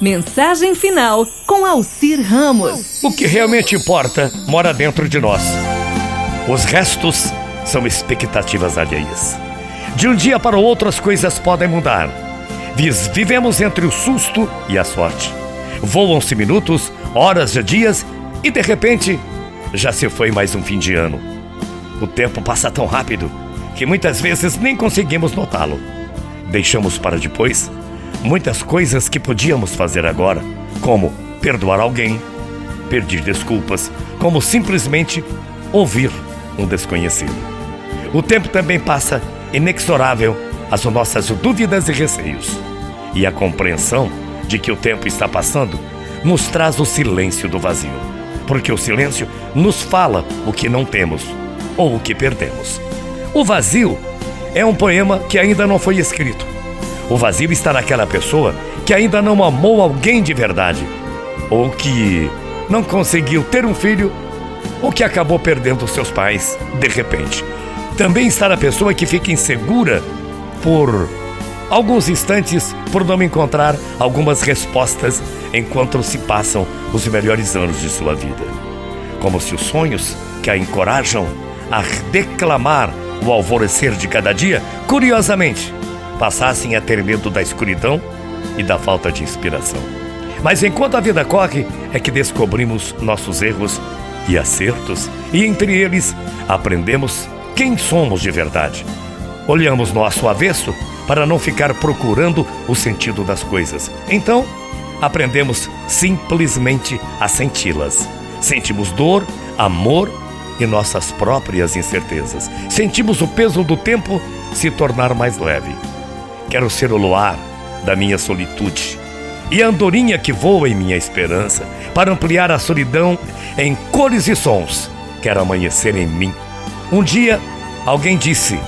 Mensagem final com Alcir Ramos. O que realmente importa mora dentro de nós. Os restos são expectativas alheias. De um dia para o outro as coisas podem mudar. Vivemos entre o susto e a sorte. Voam-se minutos, horas de dias e de repente já se foi mais um fim de ano. O tempo passa tão rápido que muitas vezes nem conseguimos notá-lo. Deixamos para depois muitas coisas que podíamos fazer agora, como perdoar alguém, pedir desculpas, como simplesmente ouvir um desconhecido. O tempo também passa inexorável as nossas dúvidas e receios. E a compreensão de que o tempo está passando nos traz o silêncio do vazio, porque o silêncio nos fala o que não temos ou o que perdemos. O vazio é um poema que ainda não foi escrito o vazio está naquela pessoa que ainda não amou alguém de verdade, ou que não conseguiu ter um filho, ou que acabou perdendo seus pais de repente. Também está na pessoa que fica insegura por alguns instantes por não encontrar algumas respostas enquanto se passam os melhores anos de sua vida. Como se os sonhos que a encorajam a declamar o alvorecer de cada dia, curiosamente, passassem a ter medo da escuridão e da falta de inspiração. Mas enquanto a vida corre, é que descobrimos nossos erros e acertos, e entre eles aprendemos quem somos de verdade. Olhamos nosso avesso para não ficar procurando o sentido das coisas. Então, aprendemos simplesmente a senti-las. Sentimos dor, amor e nossas próprias incertezas. Sentimos o peso do tempo se tornar mais leve. Quero ser o luar da minha solitude e a andorinha que voa em minha esperança para ampliar a solidão em cores e sons. Quero amanhecer em mim. Um dia, alguém disse: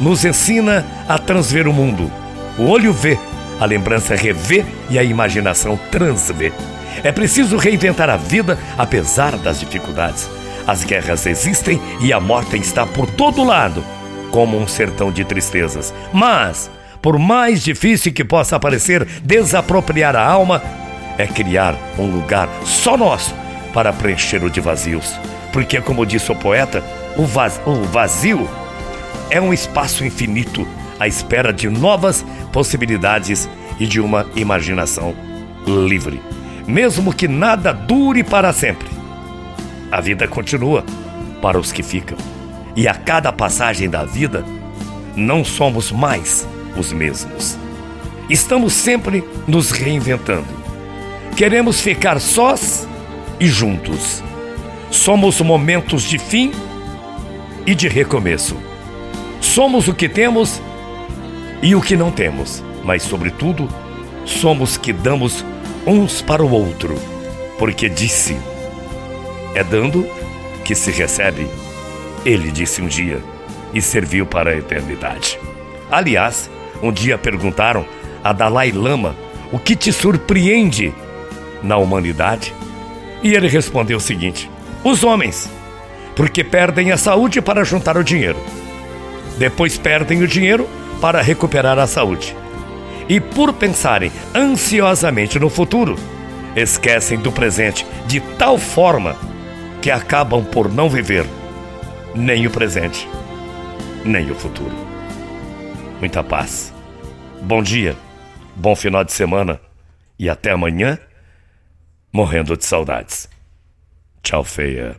nos ensina a transver o mundo. O olho vê, a lembrança revê e a imaginação transvê. É preciso reinventar a vida apesar das dificuldades. As guerras existem e a morte está por todo lado, como um sertão de tristezas. Mas por mais difícil que possa parecer desapropriar a alma, é criar um lugar só nosso para preencher o de vazios. Porque, como disse o poeta, o, vaz, o vazio é um espaço infinito à espera de novas possibilidades e de uma imaginação livre. Mesmo que nada dure para sempre, a vida continua para os que ficam. E a cada passagem da vida, não somos mais os mesmos. Estamos sempre nos reinventando. Queremos ficar sós e juntos. Somos momentos de fim e de recomeço. Somos o que temos e o que não temos, mas, sobretudo, somos que damos uns para o outro, porque disse: É dando que se recebe. Ele disse um dia e serviu para a eternidade. Aliás, um dia perguntaram a Dalai Lama o que te surpreende na humanidade. E ele respondeu o seguinte: os homens, porque perdem a saúde para juntar o dinheiro. Depois perdem o dinheiro para recuperar a saúde. E por pensarem ansiosamente no futuro, esquecem do presente de tal forma que acabam por não viver nem o presente, nem o futuro. Muita paz. Bom dia, bom final de semana e até amanhã, morrendo de saudades. Tchau, feia.